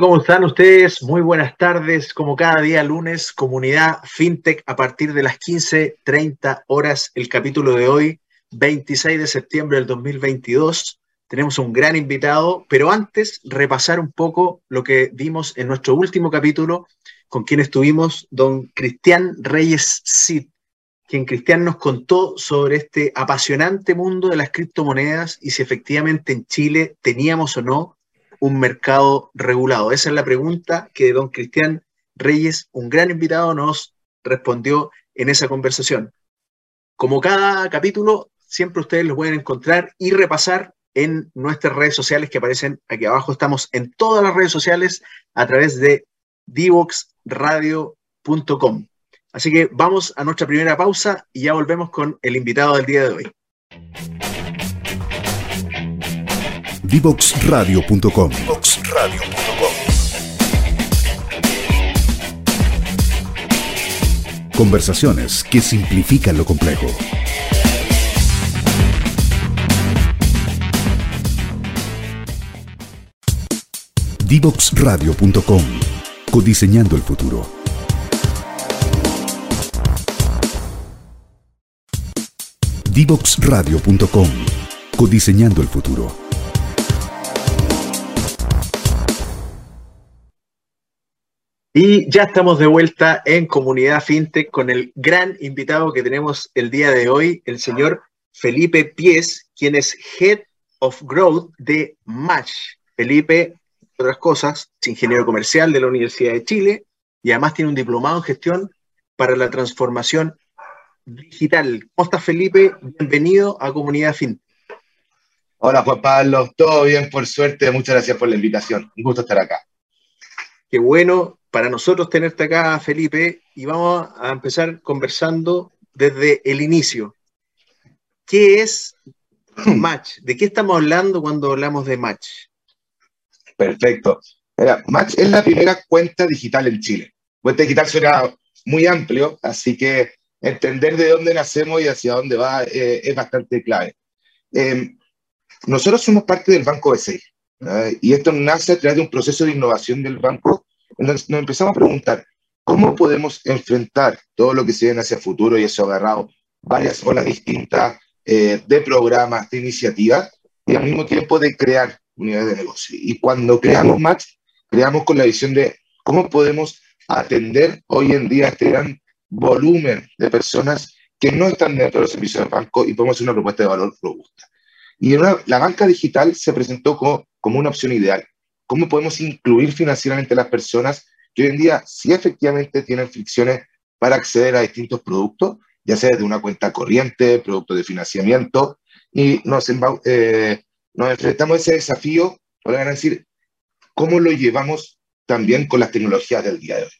¿cómo están ustedes? Muy buenas tardes. Como cada día lunes, comunidad FinTech a partir de las 15.30 horas. El capítulo de hoy, 26 de septiembre del 2022. Tenemos un gran invitado, pero antes repasar un poco lo que vimos en nuestro último capítulo con quien estuvimos, don Cristian Reyes Cid, quien Cristian nos contó sobre este apasionante mundo de las criptomonedas y si efectivamente en Chile teníamos o no un mercado regulado? Esa es la pregunta que don Cristian Reyes, un gran invitado, nos respondió en esa conversación. Como cada capítulo, siempre ustedes lo pueden encontrar y repasar en nuestras redes sociales que aparecen aquí abajo. Estamos en todas las redes sociales a través de divoxradio.com. Así que vamos a nuestra primera pausa y ya volvemos con el invitado del día de hoy. Divoxradio.com. Conversaciones que simplifican lo complejo. Divoxradio.com. Codiseñando el futuro. Divoxradio.com. Codiseñando el futuro. Y ya estamos de vuelta en Comunidad FinTech con el gran invitado que tenemos el día de hoy, el señor Felipe Pies, quien es Head of Growth de Match. Felipe, otras cosas, es ingeniero comercial de la Universidad de Chile y además tiene un diplomado en gestión para la transformación digital. ¿Cómo estás, Felipe? Bienvenido a Comunidad FinTech. Hola, Juan Pablo. Todo bien, por suerte. Muchas gracias por la invitación. Un gusto estar acá. Qué bueno para nosotros tenerte acá, Felipe, y vamos a empezar conversando desde el inicio. ¿Qué es Match? ¿De qué estamos hablando cuando hablamos de Match? Perfecto. Match es la primera cuenta digital en Chile. Cuenta digital suena muy amplio, así que entender de dónde nacemos y hacia dónde va eh, es bastante clave. Em, nosotros somos parte del Banco B6 y esto nace a través de un proceso de innovación del banco entonces nos empezamos a preguntar, ¿cómo podemos enfrentar todo lo que se viene hacia el futuro y eso agarrado varias olas distintas eh, de programas, de iniciativas y al mismo tiempo de crear unidades de negocio? Y cuando creamos Match, creamos con la visión de cómo podemos atender hoy en día este gran volumen de personas que no están dentro de los servicios del banco y podemos hacer una propuesta de valor robusta. Y la banca digital se presentó como una opción ideal cómo podemos incluir financieramente a las personas que hoy en día sí efectivamente tienen fricciones para acceder a distintos productos, ya sea de una cuenta corriente, productos de financiamiento, y nos, eh, nos enfrentamos a ese desafío, para decir, cómo lo llevamos también con las tecnologías del día de hoy.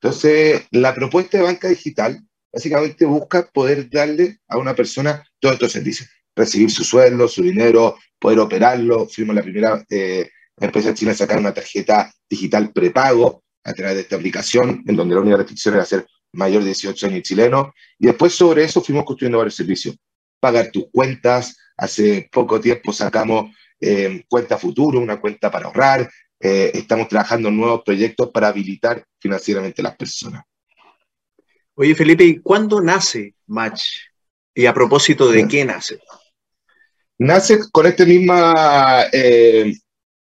Entonces, la propuesta de banca digital básicamente busca poder darle a una persona todos estos servicios, recibir su sueldo, su dinero, poder operarlo, fuimos la primera eh, empresa china sacar una tarjeta digital prepago a través de esta aplicación, en donde la única restricción era ser mayor de 18 años chileno. Y después sobre eso fuimos construyendo varios servicios. Pagar tus cuentas. Hace poco tiempo sacamos eh, cuenta futuro, una cuenta para ahorrar. Eh, estamos trabajando en nuevos proyectos para habilitar financieramente a las personas. Oye, Felipe, ¿cuándo nace Match? ¿Y a propósito de qué nace? Nace con esta misma eh,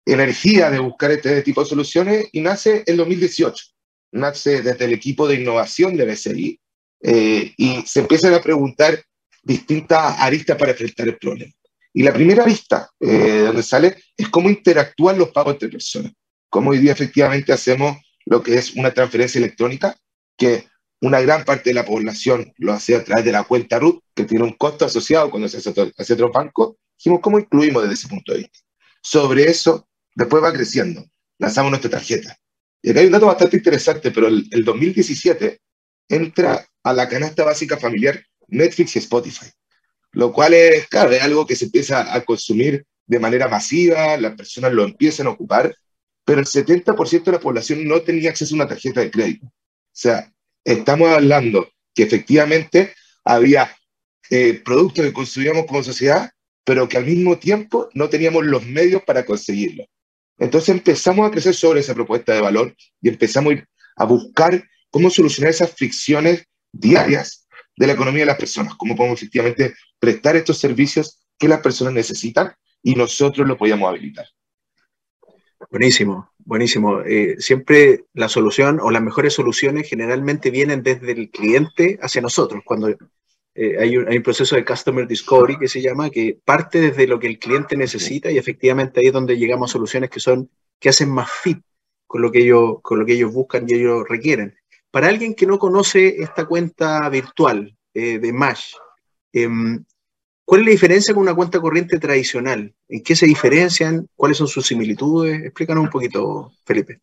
energía de buscar este tipo de soluciones y nace en 2018. Nace desde el equipo de innovación de BCI eh, y se empiezan a preguntar distintas aristas para enfrentar el problema. Y la primera arista eh, donde sale es cómo interactúan los pagos entre personas. Cómo hoy día efectivamente hacemos lo que es una transferencia electrónica, que una gran parte de la población lo hace a través de la cuenta RUT, que tiene un costo asociado cuando se hace hacia otro banco. Dijimos, ¿cómo incluimos desde ese punto de vista? Sobre eso Después va creciendo. Lanzamos nuestra tarjeta. Y acá hay un dato bastante interesante, pero el, 2017 entra a la canasta básica familiar Netflix y Spotify. Lo cual es, claro, algo que se empieza a consumir de manera masiva, las personas lo empiezan a ocupar, pero el 70% de la población no tenía acceso a una tarjeta de crédito. O sea, estamos hablando que efectivamente había eh, productos que consumíamos como sociedad, pero que al mismo tiempo no teníamos los medios para conseguirlo. Entonces empezamos a crecer sobre esa propuesta de valor y empezamos a buscar cómo solucionar esas fricciones diarias de la economía de las personas, cómo podemos efectivamente prestar estos servicios que las personas necesitan y nosotros lo podíamos habilitar. Buenísimo, buenísimo. Eh, siempre la solución o las mejores soluciones generalmente vienen desde el cliente hacia nosotros. Cuando eh, hay, un, proceso de Customer Discovery que se llama, que parte desde lo que el cliente necesita y efectivamente ahí es donde llegamos a soluciones que son, que hacen más fit con lo que ellos, con lo que ellos buscan y ellos requieren. Para alguien que no conoce esta cuenta virtual eh, de Mash, eh, ¿cuál es la diferencia con una cuenta corriente tradicional? ¿En qué se diferencian? ¿Cuáles son sus similitudes? Explícanos un poquito, Felipe.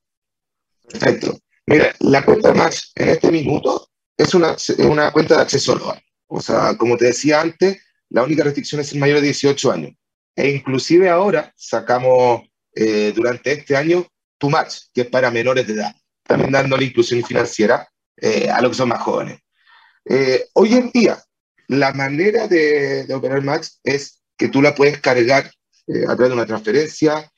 Perfecto. Mira, la cuenta Mash en este minuto es una, una cuenta de acceso global. O sea, como te decía antes, la única restricción es ser mayor de 18 años. E inclusive ahora sacamos eh, durante este año Tu Match, que es para menores de edad, también dando la inclusión financiera eh, a los que son más jóvenes. Eh, hoy en día, la manera de, de, operar Max es que tú la puedes cargar eh, a través de una transferencia,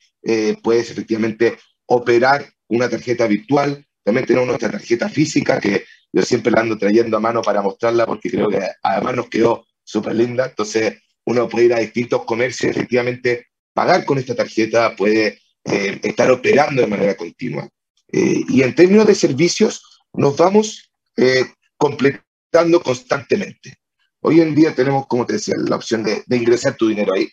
puedes efectivamente operar una tarjeta virtual, también tenemos nuestra tarjeta física que yo siempre la ando trayendo a mano para mostrarla porque creo que además nos quedó súper linda. Entonces, uno puede ir a distintos comercios, efectivamente, pagar con esta tarjeta, puede eh, estar operando de manera continua. Eh, y en términos de servicios, nos vamos eh, completando constantemente. Hoy en día tenemos, como te decía, la opción de, de ingresar tu dinero ahí.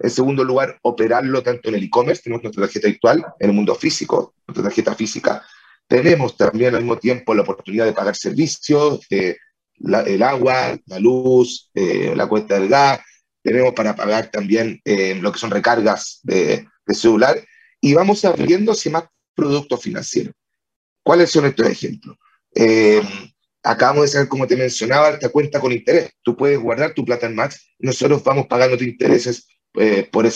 En segundo lugar, operarlo tanto en el e-commerce, tenemos nuestra tarjeta virtual, en el mundo físico, nuestra tarjeta física, tenemos también al mismo tiempo la oportunidad de pagar servicios, eh, el agua, la luz, eh, la cuenta del gas, tenemos para pagar también eh, lo que son recargas de, celular y vamos abriendo hacia más productos financieros. ¿Cuáles son estos ejemplos? acabamos de saber, como te mencionaba, esta cuenta con interés. Tú puedes guardar tu plata en Max nosotros vamos pagando tus intereses por,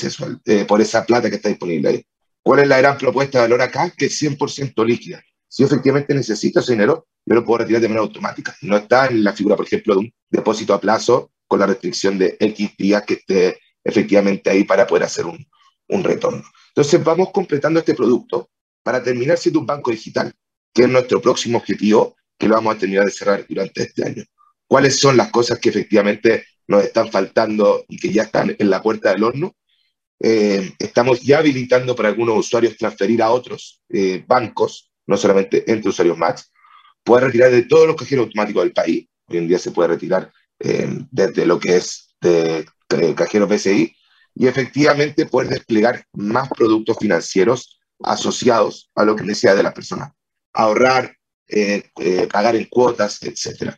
por esa plata que está disponible ahí. ¿Cuál es la gran propuesta de valor acá? Que es 100% líquida si efectivamente necesito ese dinero, yo lo puedo retirar de manera automática. No está en la figura, por ejemplo, de un depósito a plazo con la restricción de X días que esté efectivamente ahí para poder hacer un, un retorno. Entonces vamos completando este producto para terminar siendo un banco digital, que es nuestro próximo objetivo, que lo vamos a terminar de cerrar durante este año. ¿Cuáles son las cosas que efectivamente nos están faltando y que ya están en la puerta del horno? Eh, estamos ya habilitando para algunos usuarios transferir a otros eh, bancos no solamente entre usuarios Max, puede retirar de todos los cajeros automáticos del país. Hoy en día se puede retirar eh, desde lo que es de, de cajeros BCI y efectivamente poder desplegar más productos financieros asociados a lo que decía de la persona. Ahorrar, eh, eh, pagar en cuotas, etc.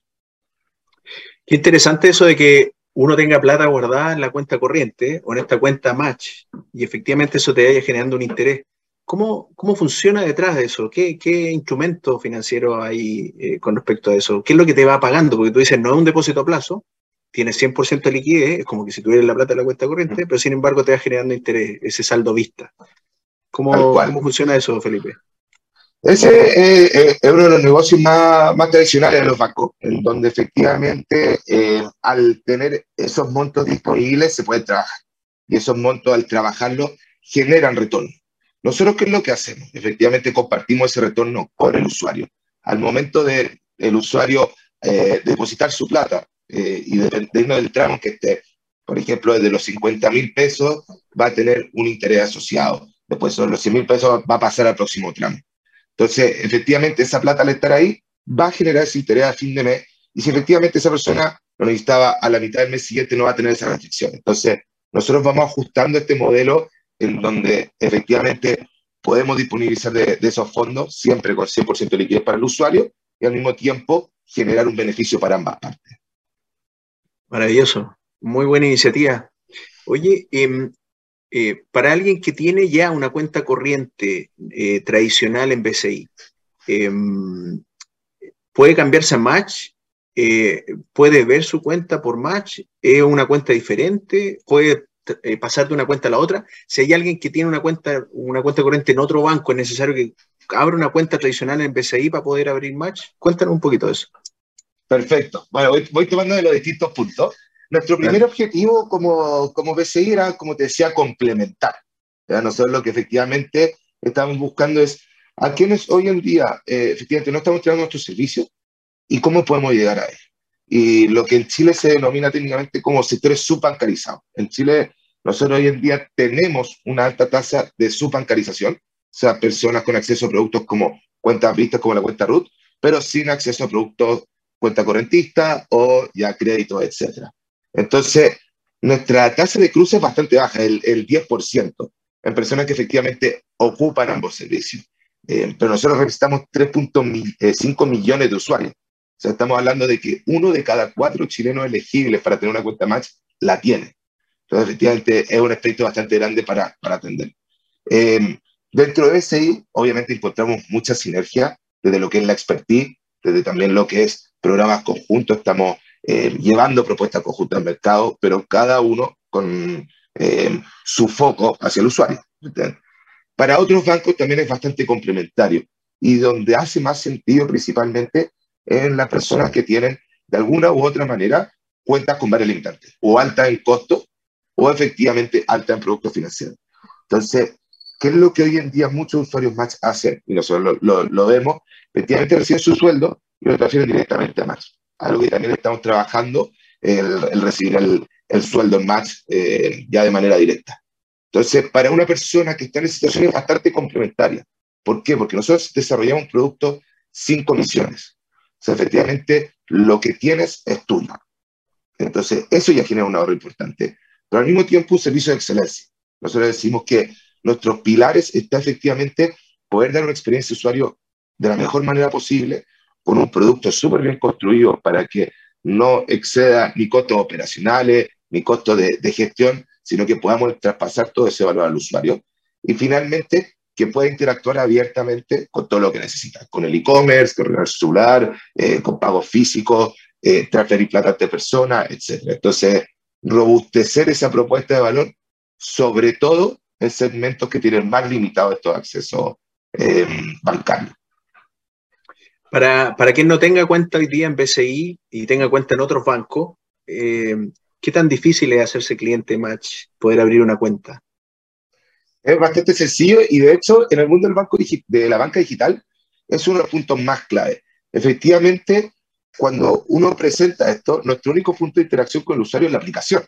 Qué interesante eso de que uno tenga plata guardada en la cuenta corriente o en esta cuenta Match y efectivamente eso te vaya generando un interés. ¿Cómo, ¿Cómo funciona detrás de eso? ¿Qué, qué instrumento financiero hay eh, con respecto a eso? ¿Qué es lo que te va pagando? Porque tú dices, no es un depósito a plazo, tienes 100% de liquidez, es como que si tuvieras la plata en la cuenta corriente, pero sin embargo te va generando interés, ese saldo vista. ¿Cómo, ¿cómo funciona eso, Felipe? Ese eh, eh, es uno de los negocios más, más, tradicionales de los bancos, en donde efectivamente eh, al tener esos montos disponibles se puede trabajar. Y esos montos al trabajarlos generan retorno. Nosotros, ¿qué es lo que hacemos? Efectivamente, compartimos ese retorno con el usuario. Al momento de el usuario eh, depositar su plata eh, y dependiendo del tramo que esté, por ejemplo, desde los 50 mil pesos va a tener un interés asociado. Después, sobre los 100 mil pesos va a pasar al próximo tramo. Entonces, efectivamente, esa plata al estar ahí va a generar ese interés a fin de mes. Y si efectivamente esa persona lo necesitaba a la mitad del mes siguiente, no va a tener esa restricción. Entonces, nosotros vamos ajustando este modelo en donde efectivamente podemos disponibilizar de, esos fondos siempre con 100% de liquidez para el usuario y al mismo tiempo generar un beneficio para ambas partes. Maravilloso, muy buena iniciativa. Oye, eh, eh, para alguien que tiene ya una cuenta corriente eh, tradicional en BCI, em, ¿puede cambiarse a Match? Eh, ¿Puede ver su cuenta por Match? ¿Es una cuenta diferente? ¿Puede eh, pasar de una cuenta a la otra. Si hay alguien que tiene una cuenta, una cuenta corriente en otro banco, es necesario que abra una cuenta tradicional en BCI para poder abrir Match. Cuéntanos un poquito de eso. Perfecto. Bueno, voy, voy tomando de los distintos puntos. Nuestro primer objetivo como, como BCI era, como te decía, complementar. ¿ya? Nosotros lo que efectivamente estamos buscando es a quienes hoy en día eh, efectivamente no estamos tirando nuestros servicios y cómo podemos llegar a ellos. Y lo que en Chile se denomina técnicamente como sectores subbancarizados. En Chile nosotros hoy en día tenemos una alta tasa de subbancarización, o sea, personas con acceso a productos como cuentas vistas como la cuenta RUT, pero sin acceso a productos cuenta correntista o ya crédito, etc. Entonces, nuestra tasa de cruce es bastante baja, el, el 10%, en personas que efectivamente ocupan ambos servicios. Eh, pero nosotros representamos 3.5 millones de usuarios. Sea, estamos hablando de que uno de cada cuatro chilenos elegibles para tener una cuenta Match la tiene. Entonces, efectivamente, es un aspecto bastante grande para, para atender. Eh, dentro de SI, obviamente, encontramos mucha sinergia desde lo que es la expertise, desde también lo que es programas conjuntos. Estamos eh, llevando propuestas conjuntas al mercado, pero cada uno con su foco hacia el usuario. Para otros bancos también es bastante complementario y donde hace más sentido principalmente en las personas que tienen de alguna u otra manera cuentas con varios limitantes, o alta en costo o efectivamente alta en productos financieros. Entonces, ¿qué es lo que hoy en día muchos usuarios Match hacen? Y nosotros lo, vemos, efectivamente reciben su sueldo y lo transfieren directamente a Match. Algo que también estamos trabajando, el, recibir el, sueldo en Match eh, ya de manera directa. Entonces, para una persona que está en situaciones bastante complementarias, ¿por qué? Porque nosotros desarrollamos un producto sin comisiones. Sea, efectivamente, lo que tienes es tuyo. Entonces, eso ya genera un ahorro importante. Pero al mismo tiempo, un servicio de excelencia. Nosotros decimos que nuestros pilares está efectivamente poder dar una experiencia de usuario de la mejor manera posible, con un producto súper bien construido para que no exceda ni costos operacionales, ni costos de, de gestión, sino que podamos traspasar todo ese valor al usuario. Y finalmente, que pueda interactuar abiertamente con todo lo que necesita, con el e-commerce, con el celular, eh, con pagos físicos, eh, transferir plata de personas, etc. Entonces, robustecer esa propuesta de valor, sobre todo en segmentos que tienen más limitados estos accesos eh, bancarios. Para, para quien no tenga cuenta hoy día en BCI y tenga cuenta en otros bancos, eh, ¿Qué tan difícil es hacerse cliente Match, poder abrir una cuenta? Es bastante sencillo y de hecho en el mundo del banco de la banca digital es uno de los puntos más clave. Efectivamente, cuando uno presenta esto, nuestro único punto de interacción con el usuario es la aplicación.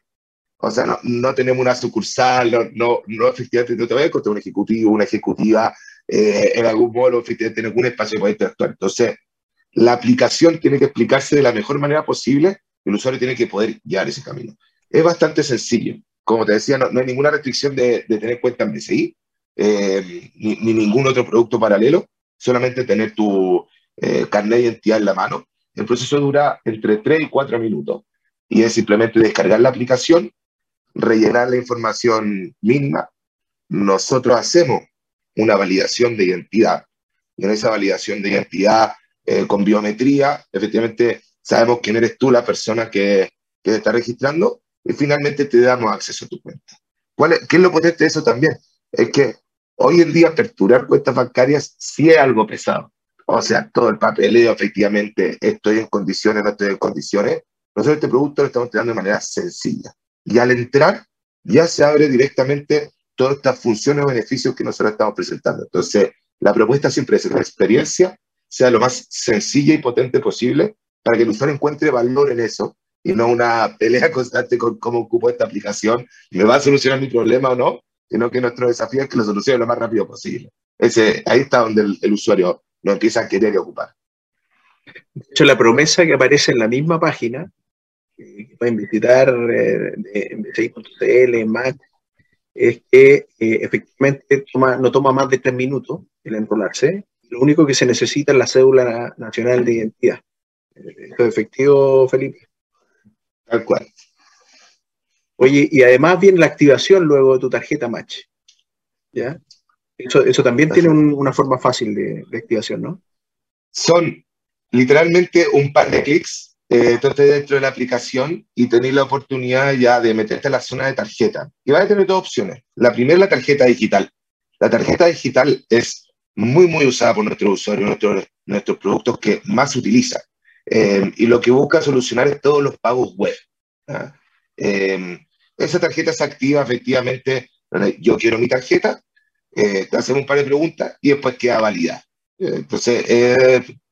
O sea, no, no tenemos una sucursal, no, no, no, efectivamente no te voy a encontrar un ejecutivo, una ejecutiva eh, en algún modo, efectivamente en algún espacio para interactuar. Entonces, la aplicación tiene que explicarse de la mejor manera posible el usuario tiene que poder guiar ese camino. Es bastante sencillo. Como te decía, no, hay ninguna restricción de, tener cuenta en BCI, eh, ni, ningún otro producto paralelo, solamente tener tu eh, carnet de identidad en la mano. El proceso dura entre 3 y 4 minutos y es simplemente descargar la aplicación, rellenar la información mínima. Nosotros hacemos una validación de identidad en esa validación de identidad eh, con biometría, efectivamente sabemos quién eres tú, la persona que, que te está registrando, y finalmente te damos acceso a tu cuenta. ¿Cuál es, ¿Qué es lo potente de eso también? Es que hoy en día aperturar cuentas bancarias sí es algo pesado. O sea, todo el papeleo, efectivamente, estoy en condiciones, no estoy en condiciones. Nosotros este producto lo estamos entregando de manera sencilla. Y al entrar, ya se abre directamente todas estas funciones o beneficios que nosotros estamos presentando. Entonces, la propuesta siempre es que la experiencia sea lo más sencilla y potente posible para que el usuario encuentre valor en eso y no una pelea constante con cómo ocupo esta aplicación, me va a solucionar mi problema o no, sino que nuestro desafío es que lo solucione lo más rápido posible. Ese, ahí está donde el, usuario lo empieza a querer y ocupar. De hecho, la promesa que aparece en la misma página, que pueden visitar eh, en BCI.cl, Mac, es que eh, efectivamente no toma más de tres minutos el enrolarse. Lo único que se necesita es la cédula nacional de identidad efectivo, Felipe. Tal cual. Oye, y además viene la activación luego de tu tarjeta Match. ¿Ya? Eso, eso también tiene una forma fácil de, activación, ¿no? Son literalmente un par de clics. Eh, dentro de la aplicación y tenéis la oportunidad ya de meterte a la zona de tarjeta. Y vas a tener dos opciones. La primera, la tarjeta digital. La tarjeta digital es muy, muy usada por nuestros usuarios, nuestros, nuestros productos que más utilizan. Eh, y lo que busca solucionar es todos los pagos web. Eh, esa tarjeta se activa efectivamente, yo quiero mi tarjeta, te hacemos un par de preguntas y después queda validada. entonces,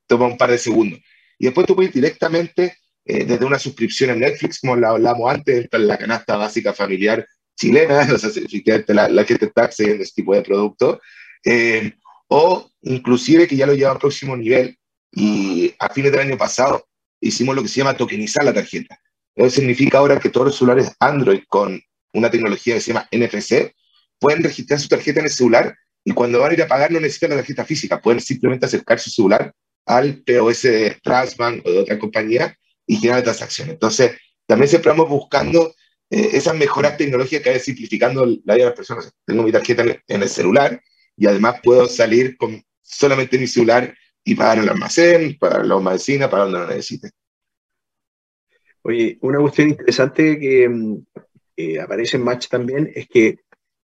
toma un par de segundos. Y después tú puedes directamente, desde una suscripción en Netflix, como la hablamos antes, en la canasta básica familiar chilena, o sea, la, la te está accediendo a este tipo de producto, o inclusive que ya lo lleva al próximo nivel y a fines del año pasado hicimos lo que se llama tokenizar la tarjeta. Eso significa ahora que todos los celulares Android con una tecnología que se llama NFC pueden registrar su tarjeta en el celular y cuando van a ir a pagar no necesitan la tarjeta física, pueden simplemente acercar su celular al POS de Trustbank o de otra compañía y generar la transacción. Entonces, también siempre vamos buscando eh, esas mejoras tecnológicas que vayan simplificando la vida de las personas. Tengo mi tarjeta en el celular y además puedo salir con solamente mi celular y pagar el almacén, para la medicina, para donde lo necesite. Oye, una cuestión interesante que mm, eh, aparece en Match también es que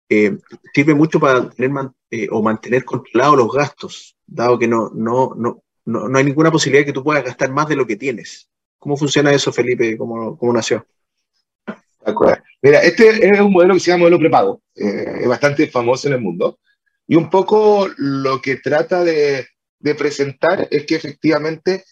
eh, sirve mucho para tener eh, o mantener controlados los gastos, dado que no, no, no, no, hay ninguna posibilidad de que tú puedas gastar más de lo que tienes. ¿Cómo funciona eso, Felipe? ¿Cómo, cómo nació? Mira, este es un modelo que se llama modelo prepago. es bastante famoso en el mundo. Y un poco lo que trata de, de presentar es que efectivamente,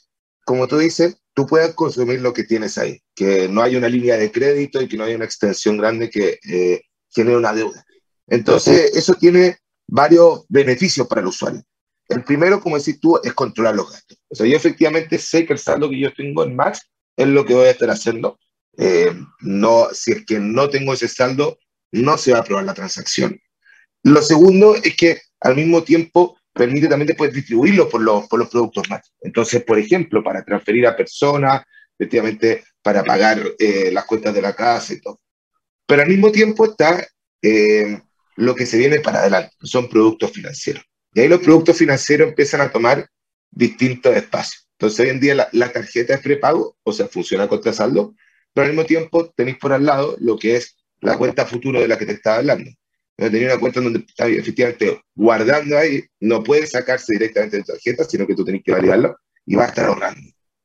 como tú dices, tú puedas consumir lo que tienes ahí, que no hay una línea de crédito y que no hay una extensión grande que eh, genere una deuda. Entonces, eso tiene varios beneficios para el usuario. El primero, como decís tú, es controlar los gastos. O sea, yo efectivamente sé que el saldo que yo tengo en Max es lo que voy a estar haciendo. Eh, no, si es que no tengo ese saldo, no se va a aprobar la transacción. Lo segundo es que al mismo tiempo permite también después distribuirlo por los, por los productos más. Entonces, por ejemplo, para transferir a personas, efectivamente, para pagar eh, las cuentas de la casa y todo. Pero al mismo tiempo está eh, lo que se viene para adelante, son productos financieros. Y ahí los productos financieros empiezan a tomar distintos espacios. Entonces, hoy en día la, la tarjeta es prepago, o sea, funciona contra saldo, pero al mismo tiempo tenéis por al lado lo que es la cuenta futuro de la que te estaba hablando tenía una cuenta donde está efectivamente guardando ahí, no puede sacarse directamente de tu tarjeta, sino que tú tenés que validarlo y va a estar ahorrando.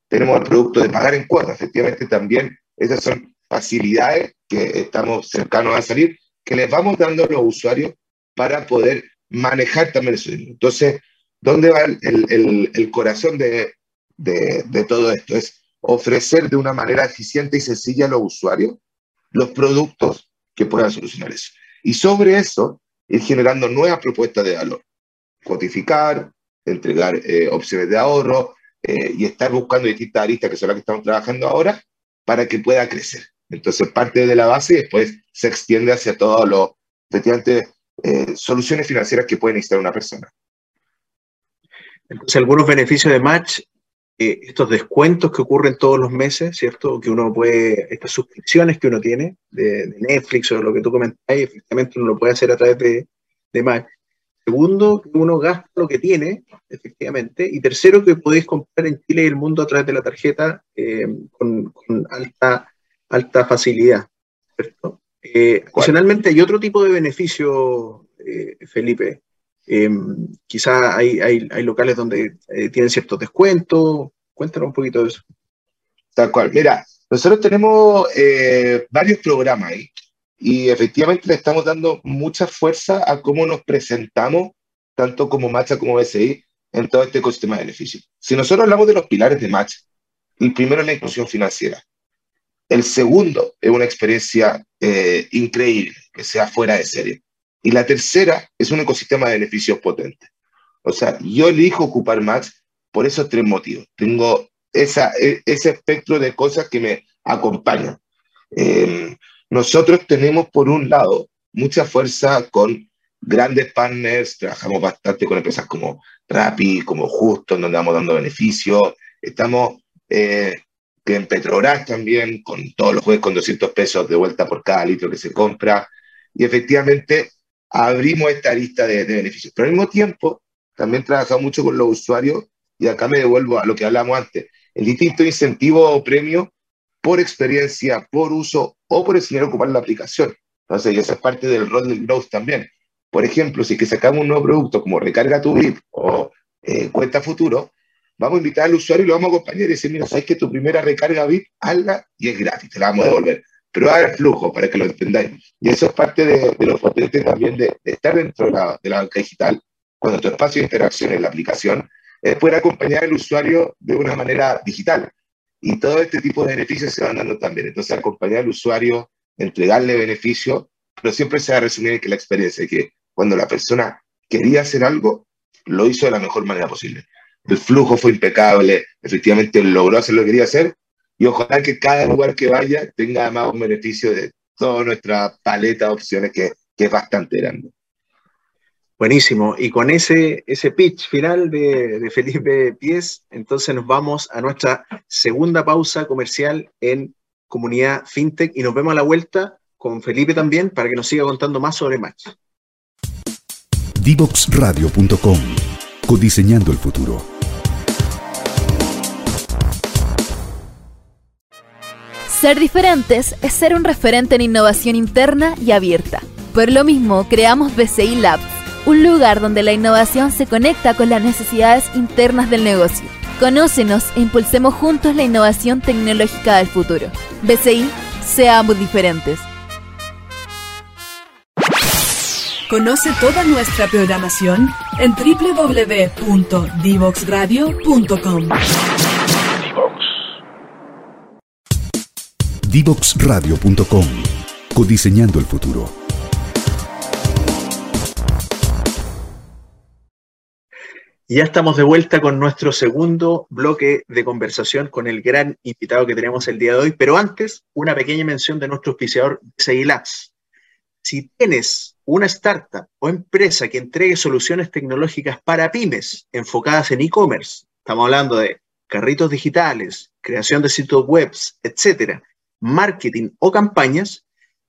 Tenemos el producto de pagar en cuotas, efectivamente también esas son facilidades que estamos cercanos a salir, que les vamos dando a los usuarios para poder manejar también eso. Entonces, ¿dónde va el, corazón de todo esto? Es ofrecer de una manera eficiente y sencilla a los usuarios los productos que puedan solucionar eso. Y sobre eso, ir generando nuevas propuestas de valor. Codificar, entregar eh, opciones de ahorro eh, y estar buscando distintas aristas que son las que estamos trabajando ahora para que pueda crecer. Entonces, parte de la base y después se extiende hacia todas las efectivamente, eh, soluciones financieras que puede necesitar una persona. Entonces, algunos beneficios de Match eh, estos descuentos que ocurren todos los meses, ¿cierto? Que uno puede, estas suscripciones que uno tiene de, Netflix o lo que tú comentáis, efectivamente uno lo puede hacer a través de, de Mac. Segundo, que uno gasta lo que tiene, efectivamente. Y tercero, que podéis comprar en Chile y el mundo a través de la tarjeta eh, con, alta, alta facilidad. ¿cierto? Eh, adicionalmente, hay otro tipo de beneficio, Felipe, eh, quizá hay, locales donde eh, tienen ciertos descuentos. Cuéntanos un poquito de eso. Tal cual. Mira, nosotros tenemos eh, varios programas ahí y efectivamente le estamos dando mucha fuerza a cómo nos presentamos, tanto como Matcha como BCI, en todo este ecosistema de beneficios. Si nosotros hablamos de los pilares de Matcha, el primero es la inclusión financiera. El segundo es una experiencia eh, increíble, que sea fuera de serie. Y la tercera es un ecosistema de beneficios potente. O sea, yo elijo ocupar más por esos tres motivos. Tengo esa, e, ese espectro de cosas que me acompañan. Eh, nosotros tenemos, por un lado, mucha fuerza con grandes partners, trabajamos bastante con empresas como Rappi, como Justo, donde vamos dando beneficios. Estamos eh, en Petrobras también, con todos los jueves con 200 pesos de vuelta por cada litro que se compra. Y efectivamente, abrimos esta lista de, beneficios. Pero al mismo tiempo, también trabajamos mucho con los usuarios y acá me devuelvo a lo que hablamos antes. El distinto incentivo o premio por experiencia, por uso o por enseñar a ocupar la aplicación. Entonces, esa es parte del rol del growth también. Por ejemplo, si sacamos un nuevo producto como Recarga tu VIP o eh, Cuenta Futuro, vamos a invitar al usuario y lo vamos a acompañar y decir, mira, sabes que tu primera recarga VIP, hazla y es gratis, te la vamos a devolver. Probar el flujo para que lo entendáis. Y eso es parte de, de lo potente también de, estar dentro de la, banca digital, cuando tu espacio de interacción en la aplicación es poder acompañar al usuario de una manera digital. Y todo este tipo de beneficios se van dando también. Entonces, acompañar al usuario, entregarle beneficio, pero siempre se va a resumir en que la experiencia, que cuando la persona quería hacer algo, lo hizo de la mejor manera posible. El flujo fue impecable, efectivamente logró hacer lo que quería hacer, y ojalá que cada lugar que vaya tenga más un beneficio de toda nuestra paleta de opciones que, que es bastante grande. Buenísimo. Y con ese, ese pitch final de, de, Felipe Pies, entonces nos vamos a nuestra segunda pausa comercial en Comunidad FinTech y nos vemos a la vuelta con Felipe también para que nos siga contando más sobre Match. Divoxradio.com Codiseñando el futuro. Ser diferentes es ser un referente en innovación interna y abierta. Por lo mismo, creamos BCI Labs, un lugar donde la innovación se conecta con las necesidades internas del negocio. Conócenos e impulsemos juntos la innovación tecnológica del futuro. BCI, seamos diferentes. Conoce toda nuestra programación en www.divoxradio.com. Divoxradio.com Codiseñando el futuro. Ya estamos de vuelta con nuestro segundo bloque de conversación con el gran invitado que tenemos el día de hoy. Pero antes, una pequeña mención de nuestro auspiciador Labs. Si tienes una startup o empresa que entregue soluciones tecnológicas para pymes enfocadas en e-commerce, estamos hablando de carritos digitales, creación de sitios web, etcétera, marketing o campañas,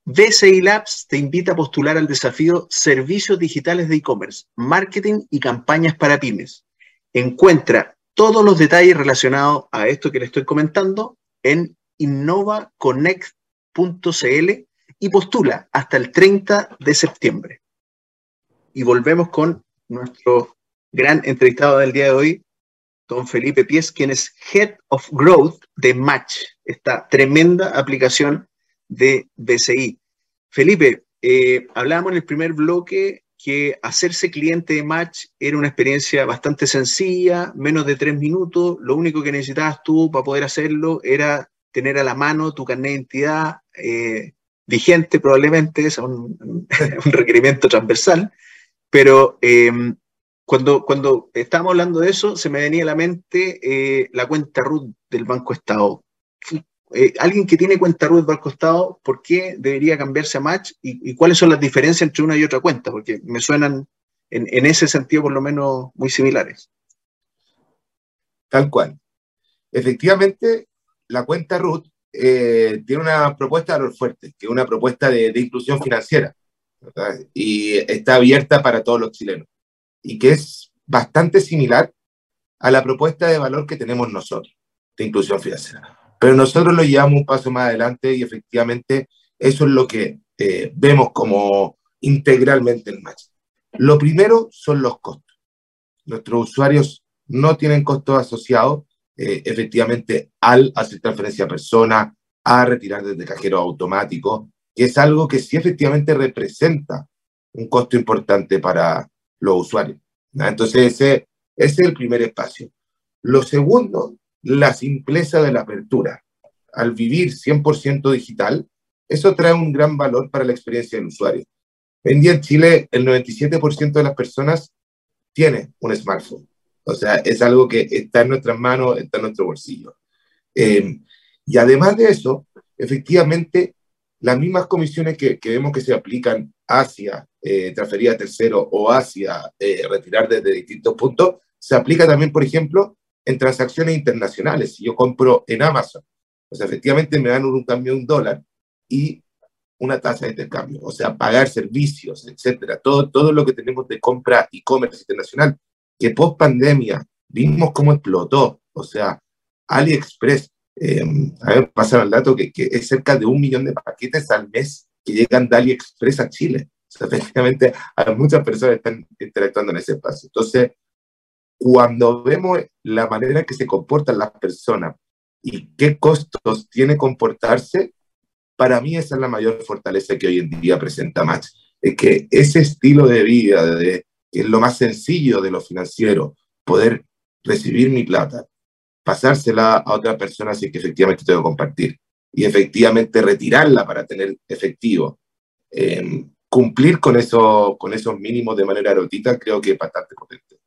BCI Labs te invita a postular al desafío Servicios Digitales de E-Commerce, Marketing y Campañas para Pymes. Encuentra todos los detalles relacionados a esto que le estoy comentando en innovaconnect.cl y postula hasta el 30 de septiembre. Y volvemos con nuestro gran entrevistado del día de hoy, don Felipe Pies, quien es Head of Growth de Match, esta tremenda aplicación de BCI. Felipe, eh, hablábamos en el primer bloque que hacerse cliente de Match era una experiencia bastante sencilla, menos de tres minutos. Lo único que necesitabas tú para poder hacerlo era tener a la mano tu carnet de identidad eh, vigente, probablemente, es un, requerimiento transversal, pero eh, cuando, cuando estábamos hablando de eso, se me venía a la mente eh, la cuenta RUT del Banco Estado. Eh, alguien que tiene cuenta RUT del Banco Estado, ¿por qué debería cambiarse a Match? Y, cuáles son las diferencias entre una y otra cuenta? Porque me suenan en, en ese sentido por lo menos muy similares. Tal cual. Efectivamente, la cuenta RUT eh, tiene una propuesta de valor fuerte, que es una propuesta de, inclusión financiera, y está abierta para todos los chilenos y que es bastante similar a la propuesta de valor que tenemos nosotros de inclusión financiera. Pero nosotros lo llevamos un paso más adelante y efectivamente eso es lo que eh, vemos como integralmente el match. Lo primero son los costos. Nuestros usuarios no tienen costos asociados eh, efectivamente al hacer transferencia a persona, a retirar desde cajero automático, que es algo que sí efectivamente representa un costo importante para, los usuarios. Entonces, ese, ese, es el primer espacio. Lo segundo, la simpleza de la apertura. Al vivir 100% digital, eso trae un gran valor para la experiencia del usuario. Hoy en día en Chile, el 97% de las personas tiene un smartphone. O sea, es algo que está en nuestras manos, está en nuestro bolsillo. Eh, y además de eso, efectivamente, las mismas comisiones que, que vemos que se aplican hacia eh, transferir a tercero o hacia eh, retirar desde distintos puntos, se aplica también, por ejemplo, en transacciones internacionales. Si yo compro en Amazon, pues efectivamente me dan un cambio de un dólar y una tasa de intercambio, o sea, pagar servicios, etcétera, todo, todo lo que tenemos de compra e-commerce internacional, que post pandemia vimos cómo explotó, o sea, AliExpress, eh, a ver, pasaron el dato que, que es cerca de un millón de paquetes al mes que llegan de AliExpress a Chile. O sea, efectivamente, hay muchas personas que están interactuando en ese espacio. Entonces, cuando vemos la manera que se comportan las personas y qué costos tiene comportarse, Para mí esa es la mayor fortaleza que hoy en día presenta Match, es que ese estilo de vida, de, que es lo más sencillo de lo financiero, poder recibir mi plata, pasársela a otra persona si que efectivamente tengo que compartir y efectivamente retirarla para tener efectivo, em, cumplir con, eso, con esos mínimos de manera erotita, creo que es bastante potente.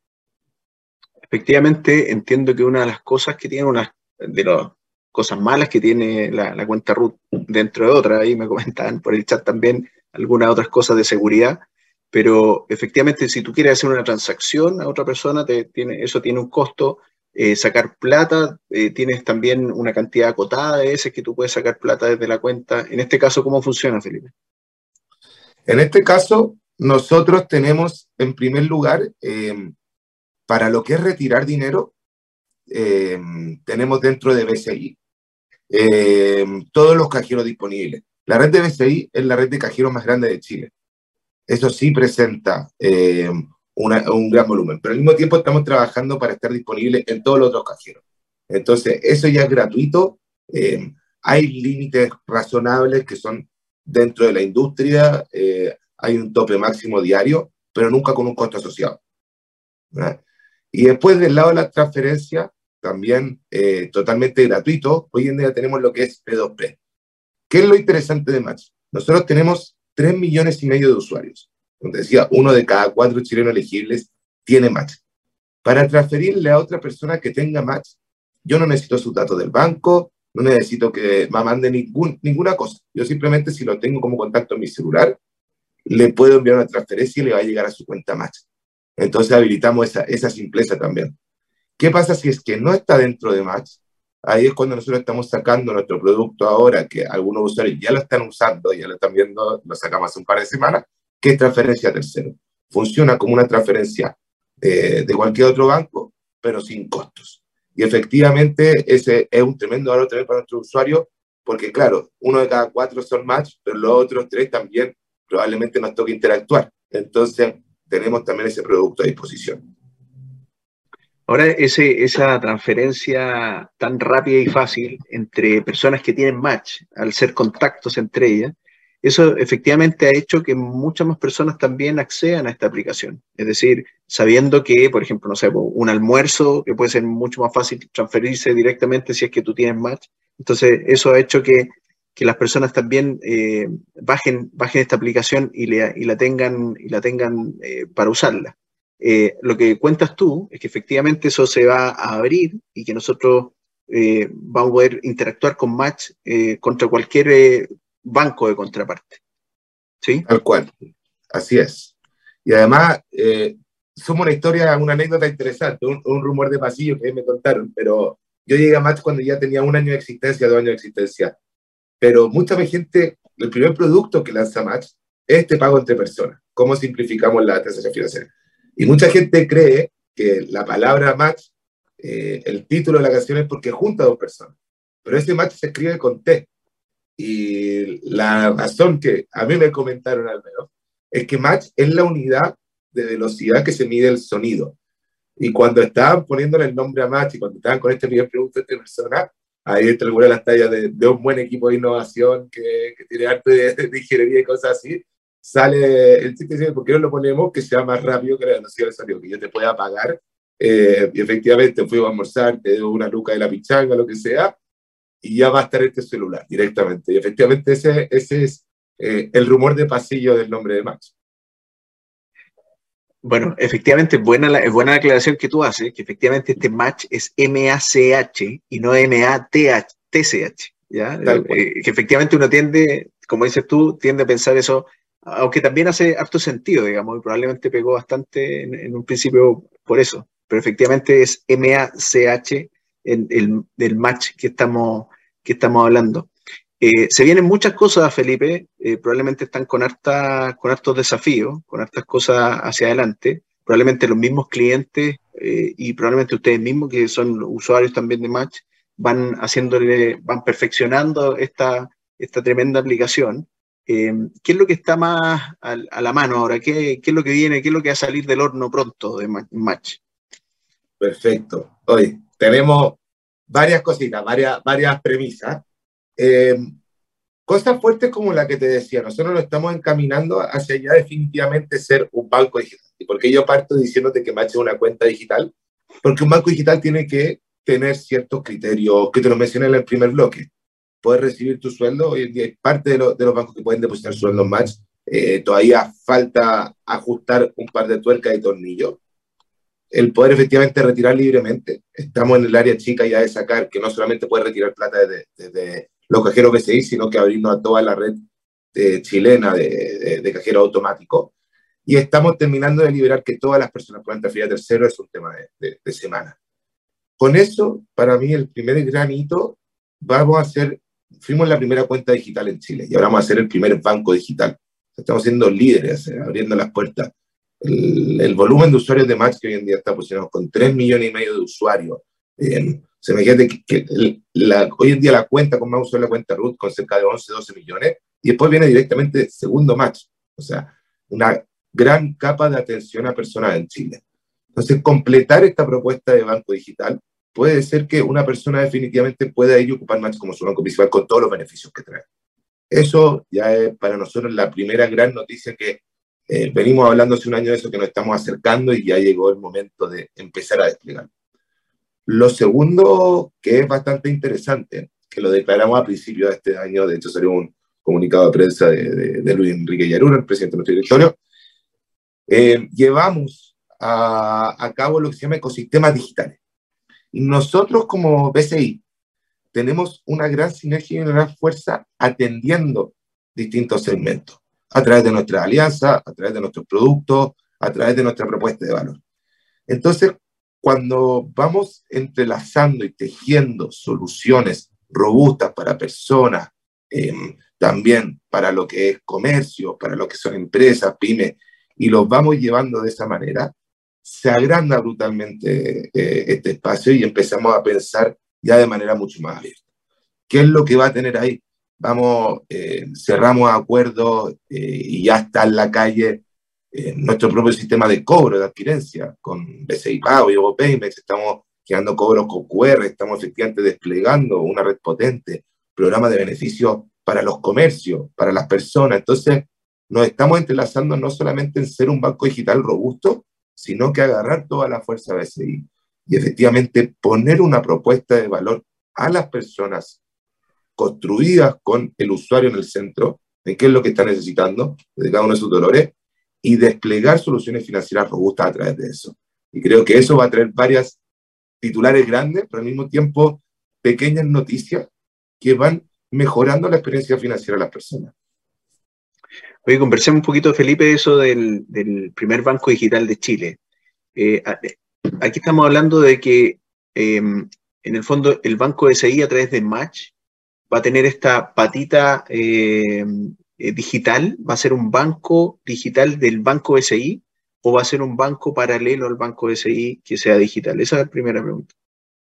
Efectivamente, entiendo que una de las cosas que tiene, una de las cosas malas que tiene la, cuenta root, dentro de otras, ahí me comentaban por el chat también algunas otras cosas de seguridad, pero efectivamente si tú quieres hacer una transacción a otra persona, te, tiene, eso tiene un costo eh, sacar plata, eh, tienes también una cantidad acotada de veces que tú puedes sacar plata desde la cuenta. En este caso, ¿cómo funciona, Felipe? En este caso, nosotros tenemos, en primer lugar, eh, para lo que es retirar dinero, tenemos dentro de BCI todos los cajeros disponibles. La red de BCI es la red de cajeros más grande de Chile. Eso sí presenta un gran volumen. Pero al mismo tiempo estamos trabajando para estar disponible en todos los otros cajeros. Entonces, eso ya es gratuito. Eh, hay límites razonables que son dentro de la industria. Eh, hay un tope máximo diario, pero nunca con un costo asociado. Y después del lado de la transferencia, también eh, totalmente gratuito, hoy en día tenemos lo que es P2P. ¿Qué es lo interesante de Match? Nosotros tenemos 3 millones y medio de usuarios donde decía, uno de cada cuatro chilenos elegibles tiene match. Para transferirle a otra persona que tenga match, yo no necesito sus datos del banco, no necesito que me mande ninguna cosa. Yo simplemente si lo tengo como contacto en mi celular, le puedo enviar una transferencia y le va a llegar a su cuenta match. Entonces habilitamos esa, esa simpleza también. ¿Qué pasa si es que no está dentro de Match? Ahí es cuando nosotros estamos sacando nuestro producto ahora, que algunos usuarios ya lo están usando, ya lo están viendo, lo sacamos hace un par de semanas, ¿Qué es transferencia tercero? Funciona como una transferencia eh, de cualquier otro banco, pero sin costos. Y efectivamente ese es un tremendo valor también para nuestro usuario, porque claro, uno de cada cuatro son match, pero los otros tres también probablemente nos toque interactuar. Entonces tenemos también ese producto a disposición. Ahora, ese, esa transferencia tan rápida y fácil entre personas que tienen match, al ser contactos entre ellas, eso efectivamente ha hecho que muchas más personas también accedan a esta aplicación. Es decir, sabiendo que, por ejemplo, no sé, un almuerzo, que puede ser mucho más fácil transferirse directamente si es que tú tienes match. Entonces, eso ha hecho que, las personas también eh, bajen, bajen esta aplicación y, y la tengan, y la tengan eh, para usarla. Eh, lo que cuentas tú es que efectivamente eso se va a abrir y que nosotros vamos a poder interactuar con Match contra cualquier banco de contraparte. ¿Sí? Tal cual, así es. Y además, eh, somos una historia, una anécdota interesante, un, rumor de pasillo que me contaron, pero yo llegué a Match cuando ya tenía un año de existencia, dos años de existencia. Pero mucha gente, el primer producto que lanza Match es este pago entre personas. ¿Cómo simplificamos la transacción financiera? Y mucha gente cree que la palabra match, eh, el título de la canción es porque junta a dos personas. Pero ese match se escribe con T. Y la razón que a mí me comentaron al menos es que Mach es la unidad de velocidad que se mide el sonido. Y cuando estaban poniéndole el nombre a Mach y cuando estaban con este primer producto de persona, ahí está alguna de las tallas de, un buen equipo de innovación que, tiene arte de, ingeniería y cosas así, sale el chiste dice, ¿por qué no lo ponemos que sea más rápido que la velocidad del sonido? Que yo te pueda pagar. Eh, y efectivamente fui a almorzar, te doy una luca de la pichanga, lo que sea, y ya va a estar en tu celular directamente. Y efectivamente ese, ese es eh, el rumor de pasillo del nombre de Max. Bueno, efectivamente, buena la, buena la aclaración que tú haces, que efectivamente este match es M-A-C-H y no M-A-T-C-H, ¿ya? Eh, que efectivamente uno tiende, como dices tú, tiende a pensar eso, aunque también hace harto sentido, digamos, y probablemente pegó bastante en, en un principio por eso, pero efectivamente es M-A-C-H el, del match que estamos, que estamos hablando. Eh, se vienen muchas cosas, Felipe, eh, probablemente están con, harta, con hartos desafíos, con hartas cosas hacia adelante. Probablemente los mismos clientes eh, y probablemente ustedes mismos, que son usuarios también de Match, van haciéndole, van perfeccionando esta, esta tremenda aplicación. ¿Qué es lo que está más a, la mano ahora? ¿Qué, ¿Qué, es lo que viene? ¿Qué es lo que va a salir del horno pronto de Match? Perfecto. Hoy tenemos varias cositas, varias, varias premisas. Eh, Cosas fuertes como la que te decía, nosotros nos estamos encaminando hacia ya definitivamente ser un banco digital. ¿Y por qué yo parto diciéndote que Match es una cuenta digital? Porque un banco digital tiene que tener ciertos criterios que te lo mencioné en el primer bloque. Poder recibir tu sueldo, hoy en día parte de, de los bancos que pueden depositar sueldo en Match, eh, todavía falta ajustar un par de tuercas y tornillos. El poder efectivamente retirar libremente. Estamos en el área chica ya de sacar que no solamente puede retirar plata desde, desde los cajeros BCI, sino que abrirnos a toda la red eh, chilena de, de, cajero automático. Y estamos terminando de liberar que todas las personas puedan transferir a tercero, es un tema de, de, semana. Con eso, para mí, el primer gran hito, vamos a hacer, fuimos la primera cuenta digital en Chile y ahora vamos a ser el primer banco digital. Estamos siendo líderes, eh, abriendo las puertas. El, el, volumen de usuarios de Match que hoy en día está posicionado con 3 millones y medio de usuarios, eh, se me que, que la, hoy en día la cuenta con más uso la cuenta Root con cerca de 11, 12 millones y después viene directamente segundo match. O sea, una gran capa de atención a personas en Chile. Entonces, completar esta propuesta de banco digital puede ser que una persona definitivamente pueda ir ocupar Match como su banco principal con todos los beneficios que trae. Eso ya es para nosotros la primera gran noticia que eh, venimos hablando hace un año de eso, que nos estamos acercando y ya llegó el momento de empezar a desplegar. Lo segundo, que es bastante interesante, que lo declaramos a principios de este año, de hecho salió un comunicado de prensa de, Luis Enrique Yarura, el presidente de nuestro directorio, eh, llevamos a, a, cabo lo que se llama ecosistemas digitales. Y nosotros como BCI tenemos una gran sinergia y una gran fuerza atendiendo distintos segmentos, a través de nuestra alianza, a través de nuestros productos, a través de nuestra propuesta de valor. Entonces, cuando vamos entrelazando y tejiendo soluciones robustas para personas, eh, también para lo que es comercio, para lo que son empresas, pymes, y los vamos llevando de esa manera, se agranda brutalmente eh, este espacio y empezamos a pensar ya de manera mucho más abierta. ¿Qué es lo que va a tener ahí? Vamos, eh, cerramos acuerdos eh, y ya está en la calle nuestro propio sistema de cobro, de adquirencia, con BCI Pago y Paymex, estamos creando cobros con QR, estamos efectivamente desplegando una red potente, programa de beneficios para los comercios, para las personas. Entonces, nos estamos entrelazando no solamente en ser un banco digital robusto, sino que agarrar toda la fuerza BCI y efectivamente poner una propuesta de valor a las personas construidas con el usuario en el centro, en qué es lo que está necesitando de cada uno de sus dolores, y desplegar soluciones financieras robustas a través de eso. Y creo que eso va a traer varias titulares grandes, pero al mismo tiempo pequeñas noticias que van mejorando la experiencia financiera de las personas. Oye, conversemos un poquito, Felipe, de eso del, primer banco digital de Chile. Eh, aquí estamos hablando de que eh, en el fondo el banco SI a través de Match va a tener esta patita eh, eh, digital? ¿Va a ser un banco digital del banco SI o va a ser un banco paralelo al banco SI que sea digital? Esa es la primera pregunta.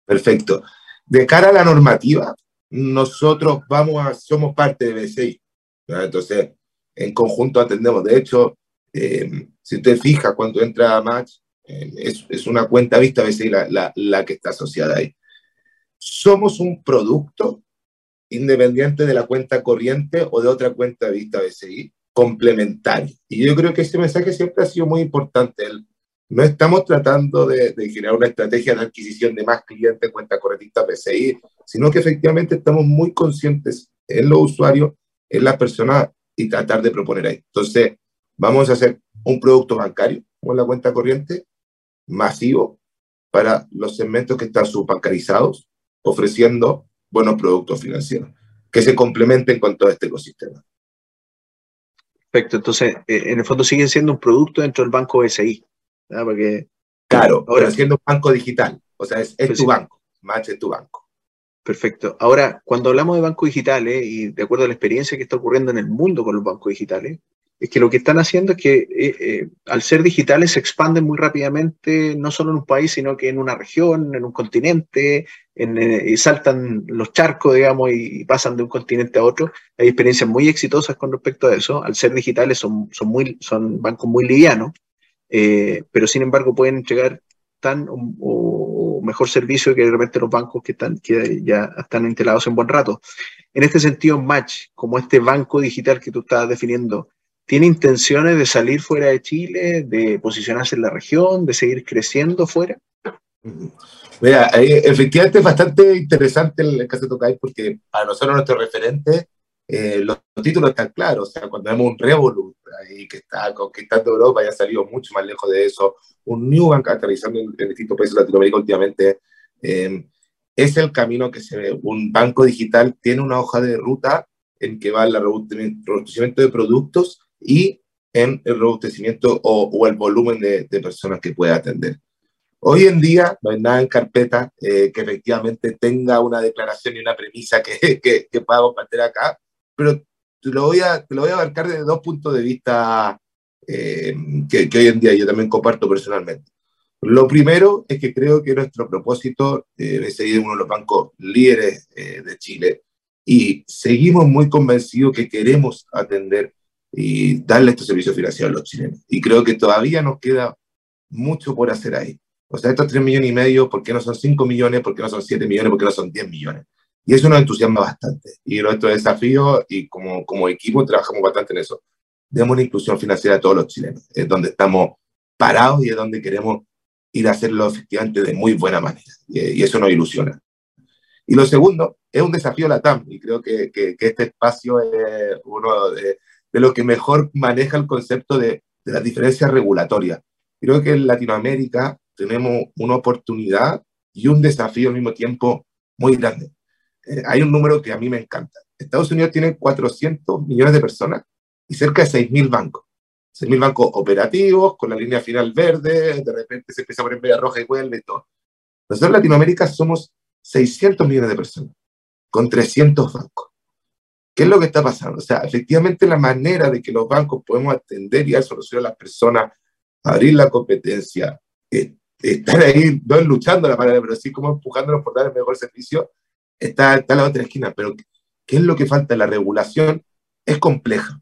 Perfecto. De cara a la normativa, nosotros vamos a, somos parte de BCI. Entonces, en conjunto atendemos. De hecho, eh, si usted fija cuando entra a Match, eh, es, es, una cuenta vista BCI la, la, la que está asociada ahí. Somos un producto independiente de la cuenta corriente o de otra cuenta de vista BCI, complementario. Y yo creo que ese mensaje siempre ha sido muy importante. no estamos tratando de, de, generar una estrategia de adquisición de más clientes cuenta correntistas BCI, sino que efectivamente estamos muy conscientes en los usuarios, en las personas y tratar de proponer ahí. Entonces, vamos a hacer un producto bancario como la cuenta corriente masivo para los segmentos que están subbancarizados, ofreciendo buenos productos financieros que se complementen con todo este ecosistema. Perfecto, entonces eh, en el fondo siguen siendo un producto dentro del banco BCI, ¿verdad? Porque claro, ahora siendo un banco digital, o sea, es, es pues tu sí. banco, Match es tu banco. Perfecto. Ahora, cuando hablamos de bancos digitales y de acuerdo a la experiencia que está ocurriendo en el mundo con los bancos digitales, es que lo que están haciendo es que eh, eh, al ser digitales se expanden muy rápidamente, no solo en un país, sino que en una región, en un continente, en, eh, y saltan los charcos, digamos, y, y, pasan de un continente a otro. Hay experiencias muy exitosas con respecto a eso. Al ser digitales son, son, muy, son bancos muy livianos, eh, pero sin embargo pueden entregar tan o, mejor servicio que de repente los bancos que, están, que ya están instalados en buen rato. En este sentido, Match, como este banco digital que tú estabas definiendo, ¿tiene intenciones de salir fuera de Chile, de posicionarse en la región, de seguir creciendo fuera? Mira, efectivamente es bastante interesante el caso de Tocay porque para nosotros nuestro referente, eh, los, títulos están claros. O sea, cuando vemos un Revolut ahí que está conquistando Europa y ha salido mucho más lejos de eso, un New Bank aterrizando en, distintos países de Latinoamérica últimamente, eh, es el camino que se ve. Un banco digital tiene una hoja de ruta en que va el robustecimiento de productos y en el robustecimiento o, o el volumen de, de, personas que puede atender. Hoy en día no hay nada en carpeta eh, que efectivamente tenga una declaración y una premisa que, que, que pueda compartir acá, pero te lo, voy a, te lo voy a abarcar desde dos puntos de vista eh, que, que hoy en día yo también comparto personalmente. Lo primero es que creo que nuestro propósito eh, es seguir uno de los bancos líderes eh, de Chile y seguimos muy convencidos que queremos atender y darle estos servicios financieros a los chilenos. Y creo que todavía nos queda mucho por hacer ahí. O sea, estos 3 millones y medio, ¿por qué no son 5 millones? ¿Por qué no son 7 millones? ¿Por qué no son 10 millones? Y eso nos entusiasma bastante. Y nuestro desafío, y como, como equipo trabajamos bastante en eso, demos una inclusión financiera a todos los chilenos. Es donde estamos parados y es donde queremos ir a hacerlo efectivamente de muy buena manera. Y, eso nos ilusiona. Y lo segundo, es un desafío la TAM, y creo que, que, este espacio es uno de, de los que mejor maneja el concepto de, de las diferencias regulatorias. Creo que en Latinoamérica tenemos una oportunidad y un desafío al mismo tiempo muy grande. Eh, hay un número que a mí me encanta. Estados Unidos tiene 400 millones de personas y cerca de 6.000 bancos. 6.000 bancos operativos, con la línea final verde, de repente se empieza a poner media roja y vuelve y todo. Nosotros en Latinoamérica somos 600 millones de personas, con 300 bancos. ¿Qué es lo que está pasando? O sea, efectivamente la manera de que los bancos podemos atender y dar solución a las personas, abrir la competencia, eh, estar ahí, no luchando la manera, pero sí como empujándonos por dar el mejor servicio, está, está la otra esquina. Pero ¿qué es lo que falta? La regulación es compleja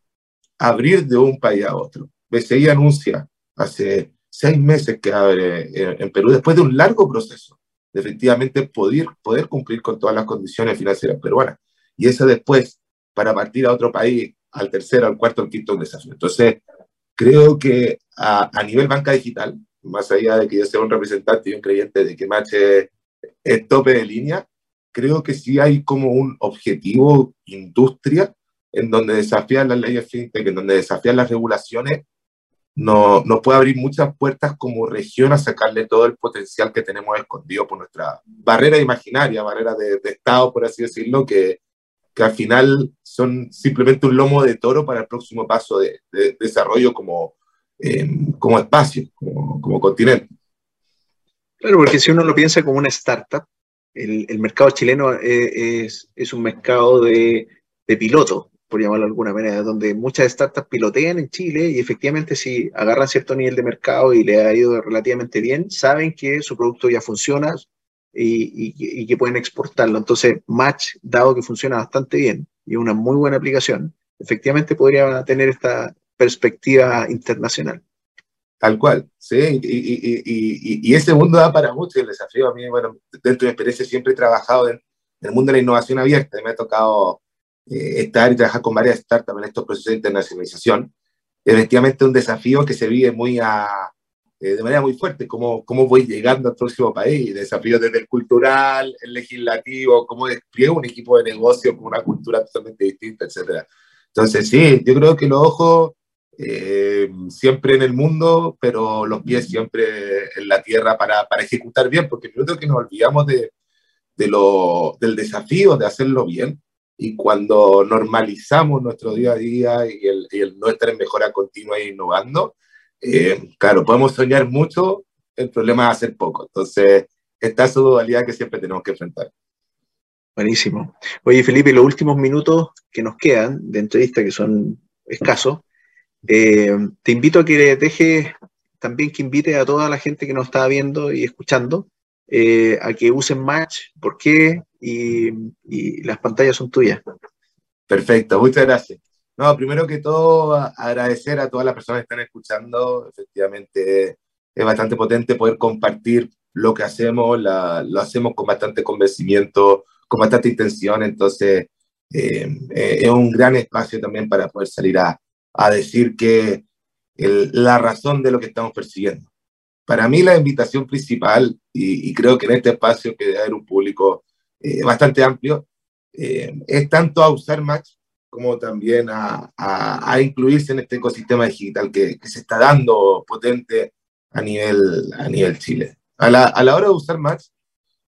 abrir de un país a otro. BCI anuncia hace seis meses que abre eh, en Perú, después de un largo proceso, de efectivamente poder, poder cumplir con todas las condiciones financieras peruanas. Y eso después, para partir a otro país, al tercero, al cuarto, al quinto, desafío. Entonces, creo que a, a, nivel banca digital, más allá de que yo sea un representante y un creyente de que Mache es tope de línea, creo que sí hay como un objetivo industria en donde desafiar las leyes fintech, en donde desafiar las regulaciones, nos no puede abrir muchas puertas como región a sacarle todo el potencial que tenemos escondido por nuestra barrera imaginaria, barrera de, de Estado, por así decirlo, que, que, al final son simplemente un lomo de toro para el próximo paso de, de desarrollo como, eh, como espacio, como, como, continente. Claro, porque si uno lo piensa como una startup, el, el mercado chileno es, es, es un mercado de, de piloto por llamarlo de alguna manera, donde muchas startups pilotean en Chile y efectivamente si agarran cierto nivel de mercado y le ha ido relativamente bien, saben que su producto ya funciona y, y, y que pueden exportarlo. Entonces, Match, dado que funciona bastante bien y una muy buena aplicación, efectivamente podría tener esta perspectiva internacional. Tal cual, sí, y, y, ese mundo da para mucho. El desafío a mí, bueno, dentro de mi experiencia siempre he trabajado en el mundo de la innovación abierta, me ha tocado eh, estar y trabajar con varias startups en estos procesos de internacionalización, efectivamente un desafío que se vive muy a, eh, de manera muy fuerte, cómo, cómo voy llegando al próximo país, desafíos desde el cultural, el legislativo, cómo despliego un equipo de negocio con una cultura totalmente distinta, etc. Entonces, sí, yo creo que los ojos eh, siempre en el mundo, pero los pies siempre en la tierra para, para ejecutar bien, porque creo que nos olvidamos de, de lo, del desafío de hacerlo bien, y cuando normalizamos nuestro día a día y el, y el no estar en mejora continua e innovando, eh, claro, podemos soñar mucho, el problema es hacer poco. Entonces, está esa dualidad que siempre tenemos que enfrentar. Buenísimo. Oye, Felipe, los últimos minutos que nos quedan de entrevista, que son escasos, eh, te invito a que deje también que invite a toda la gente que nos está viendo y escuchando eh, a que usen Match, por qué, y, y, las pantallas son tuyas. Perfecto, muchas gracias. No, primero que todo, agradecer a todas las personas que están escuchando. Efectivamente, es bastante potente poder compartir lo que hacemos, lo hacemos con bastante convencimiento, con bastante intención, entonces eh, eh, es un gran espacio también para poder salir a, a decir que la razón de lo que estamos persiguiendo. Para mí la invitación principal, y, creo que en este espacio que debe haber un público eh, bastante amplio, es tanto a usar Match como también a, a, incluirse en este ecosistema digital que, que, se está dando potente a nivel, a nivel Chile. A la, a la hora de usar Match,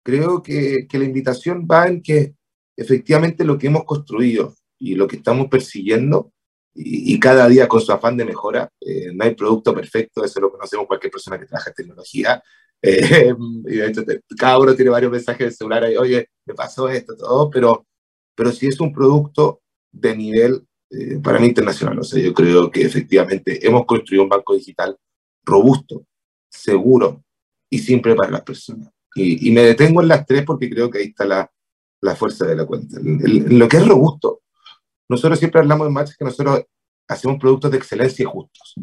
creo que, que la invitación va en que efectivamente lo que hemos construido y lo que estamos persiguiendo, y, cada día con su afán de mejora, eh, no hay producto perfecto, eso lo conocemos cualquier persona que trabaja en tecnología. Eh, y de hecho, cada uno tiene varios mensajes de celular ahí, oye, me pasó esto, todo, pero, pero si es un producto de nivel eh, para mí internacional, o sea, yo creo que efectivamente hemos construido un banco digital robusto, seguro y simple para las personas. Y, me detengo en las tres porque creo que ahí está la, la fuerza de la cuenta. En, lo que es robusto, nosotros siempre hablamos en Match que nosotros hacemos productos de excelencia y justos.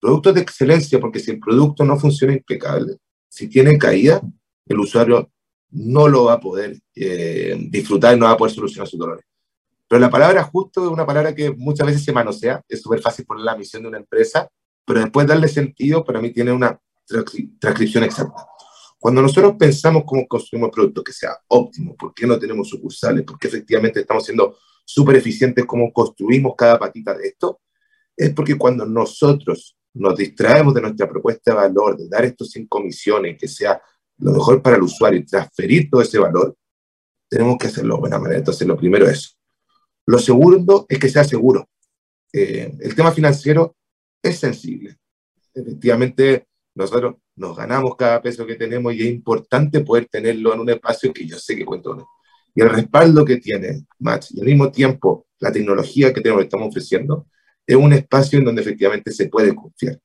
Productos de excelencia porque si el producto no funciona impecable, si tiene caída, el usuario no lo va a poder eh, disfrutar y no va a poder solucionar sus dolores. Pero la palabra justo es una palabra que muchas veces se manosea, es súper fácil poner la misión de una empresa, pero después darle sentido para mí tiene una transcripción exacta. Cuando nosotros pensamos cómo construimos un producto que sea óptimo, por qué no tenemos sucursales, por qué efectivamente estamos siendo súper eficientes, cómo construimos cada patita de esto, es porque cuando nosotros nos distraemos de nuestra propuesta de valor, de dar esto sin comisiones, que sea lo mejor para el usuario y transferir todo ese valor, tenemos que hacerlo de buena manera. Entonces, lo primero es. Lo segundo es que sea seguro. Eh, el tema financiero es sensible. Efectivamente, nosotros nos ganamos cada peso que tenemos y es importante poder tenerlo en un espacio que yo sé que cuento. Y el respaldo que tiene Match y al mismo tiempo la tecnología que tenemos, estamos ofreciendo, es un espacio en donde efectivamente se puede confiar.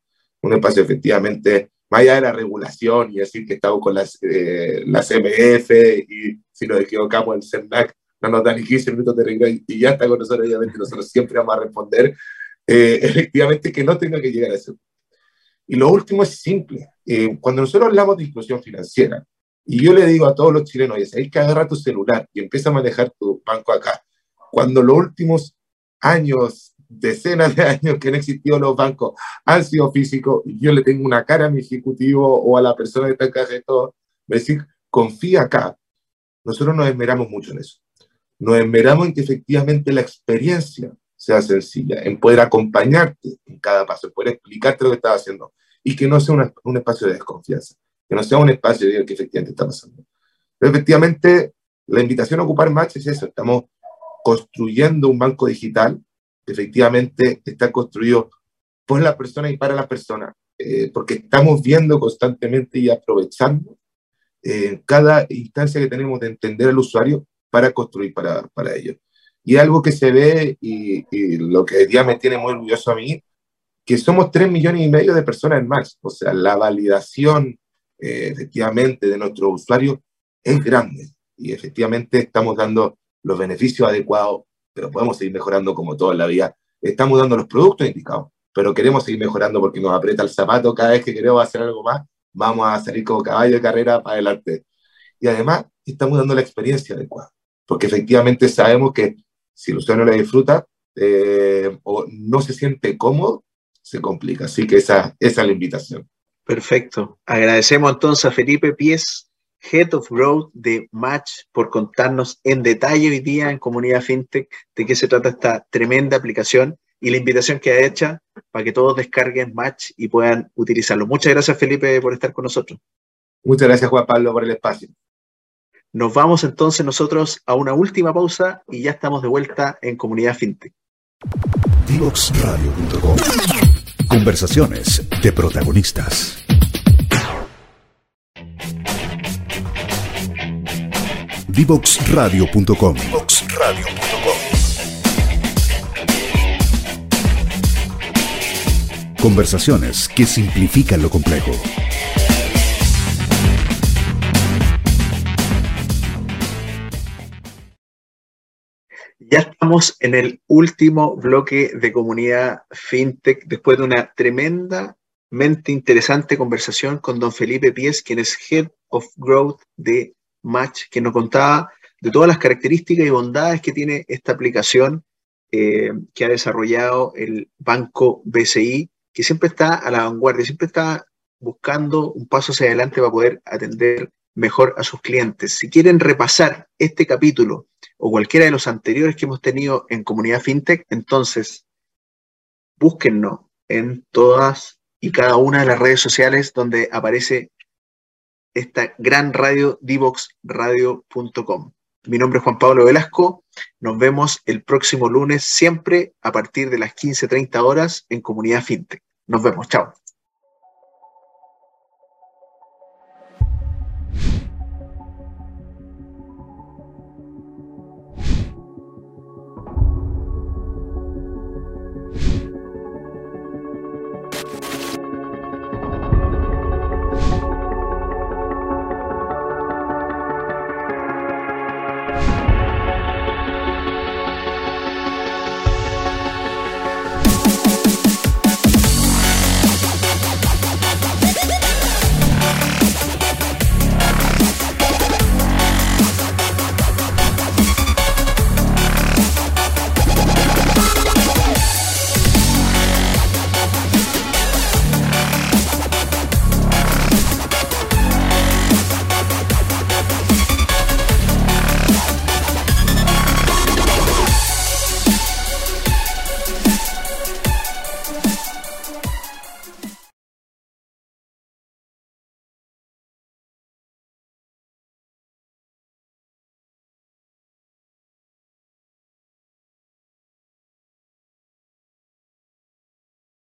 Un espacio efectivamente, más allá de la regulación y decir que estamos con las, eh, las MF y si nos equivocamos el CERNAC no nos da ni 15 minutos de regla y ya está con nosotros, obviamente nosotros siempre vamos a responder, eh, efectivamente que no tenga que llegar a eso. Y lo último es simple. Eh, cuando nosotros hablamos de inclusión financiera, y yo le digo a todos los chilenos, hay que agarrar tu celular y empieza a manejar tu banco acá. Cuando los últimos años, decenas de años que han existido los bancos han sido físicos, y yo le tengo una cara a mi ejecutivo o a la persona que está en casa de todo, me decir, confía acá. Nosotros nos esmeramos mucho en eso. Nos esmeramos en que efectivamente la experiencia sea sencilla, en poder acompañarte en cada paso, en poder explicarte lo que estás haciendo y que no sea un espacio de desconfianza, que no sea un espacio de que efectivamente está pasando. Pero efectivamente, la invitación a ocupar Match es eso, estamos construyendo un banco digital que efectivamente está construido por la persona y para la persona, eh, porque estamos viendo constantemente y aprovechando eh, cada instancia que tenemos de entender al usuario para construir para, para ellos. Y algo que se ve y, lo que ya me tiene muy orgulloso a mí, que somos tres millones y medio de personas en más. O sea, la validación eh, efectivamente de nuestros usuarios es grande y efectivamente estamos dando los beneficios adecuados, pero podemos seguir mejorando como todo en la vida. Estamos dando los productos indicados, pero queremos seguir mejorando porque nos aprieta el zapato cada vez que queremos hacer algo más, vamos a salir como caballo de carrera para adelante. Y además estamos dando la experiencia adecuada, porque efectivamente sabemos que si el usuario no la disfruta eh, o no se siente cómodo, se complica. Así que esa, esa es la invitación. Perfecto. Agradecemos entonces a Felipe Pies, Head of Growth de Match, por contarnos en detalle hoy día en Comunidad FinTech de qué se trata esta tremenda aplicación y la invitación que ha hecho para que todos descarguen Match y puedan utilizarlo. Muchas gracias, Felipe, por estar con nosotros. Muchas gracias, Juan Pablo, por el espacio. Nos vamos entonces nosotros a una última pausa y ya estamos de vuelta en Comunidad FinTech. Divoxradio.com Conversaciones de protagonistas. Divoxradio.com Conversaciones que simplifican lo complejo. Ya estamos en el último bloque de comunidad fintech después de una tremenda interesante conversación con don Felipe Pies, quien es Head of Growth de Match, que nos contaba de todas las características y bondades que tiene esta aplicación eh, que ha desarrollado el banco BCI, que siempre está a la vanguardia, siempre está buscando un paso hacia adelante para poder atender mejor a sus clientes. Si quieren repasar este capítulo o cualquiera de los anteriores que hemos tenido en Comunidad FinTech, entonces búsquennos en todas y cada una de las redes sociales donde aparece esta gran radio, divoxradio.com. Mi nombre es Juan Pablo Velasco. Nos vemos el próximo lunes, siempre a partir de las 15.30 horas en Comunidad FinTech. Nos vemos. Chao.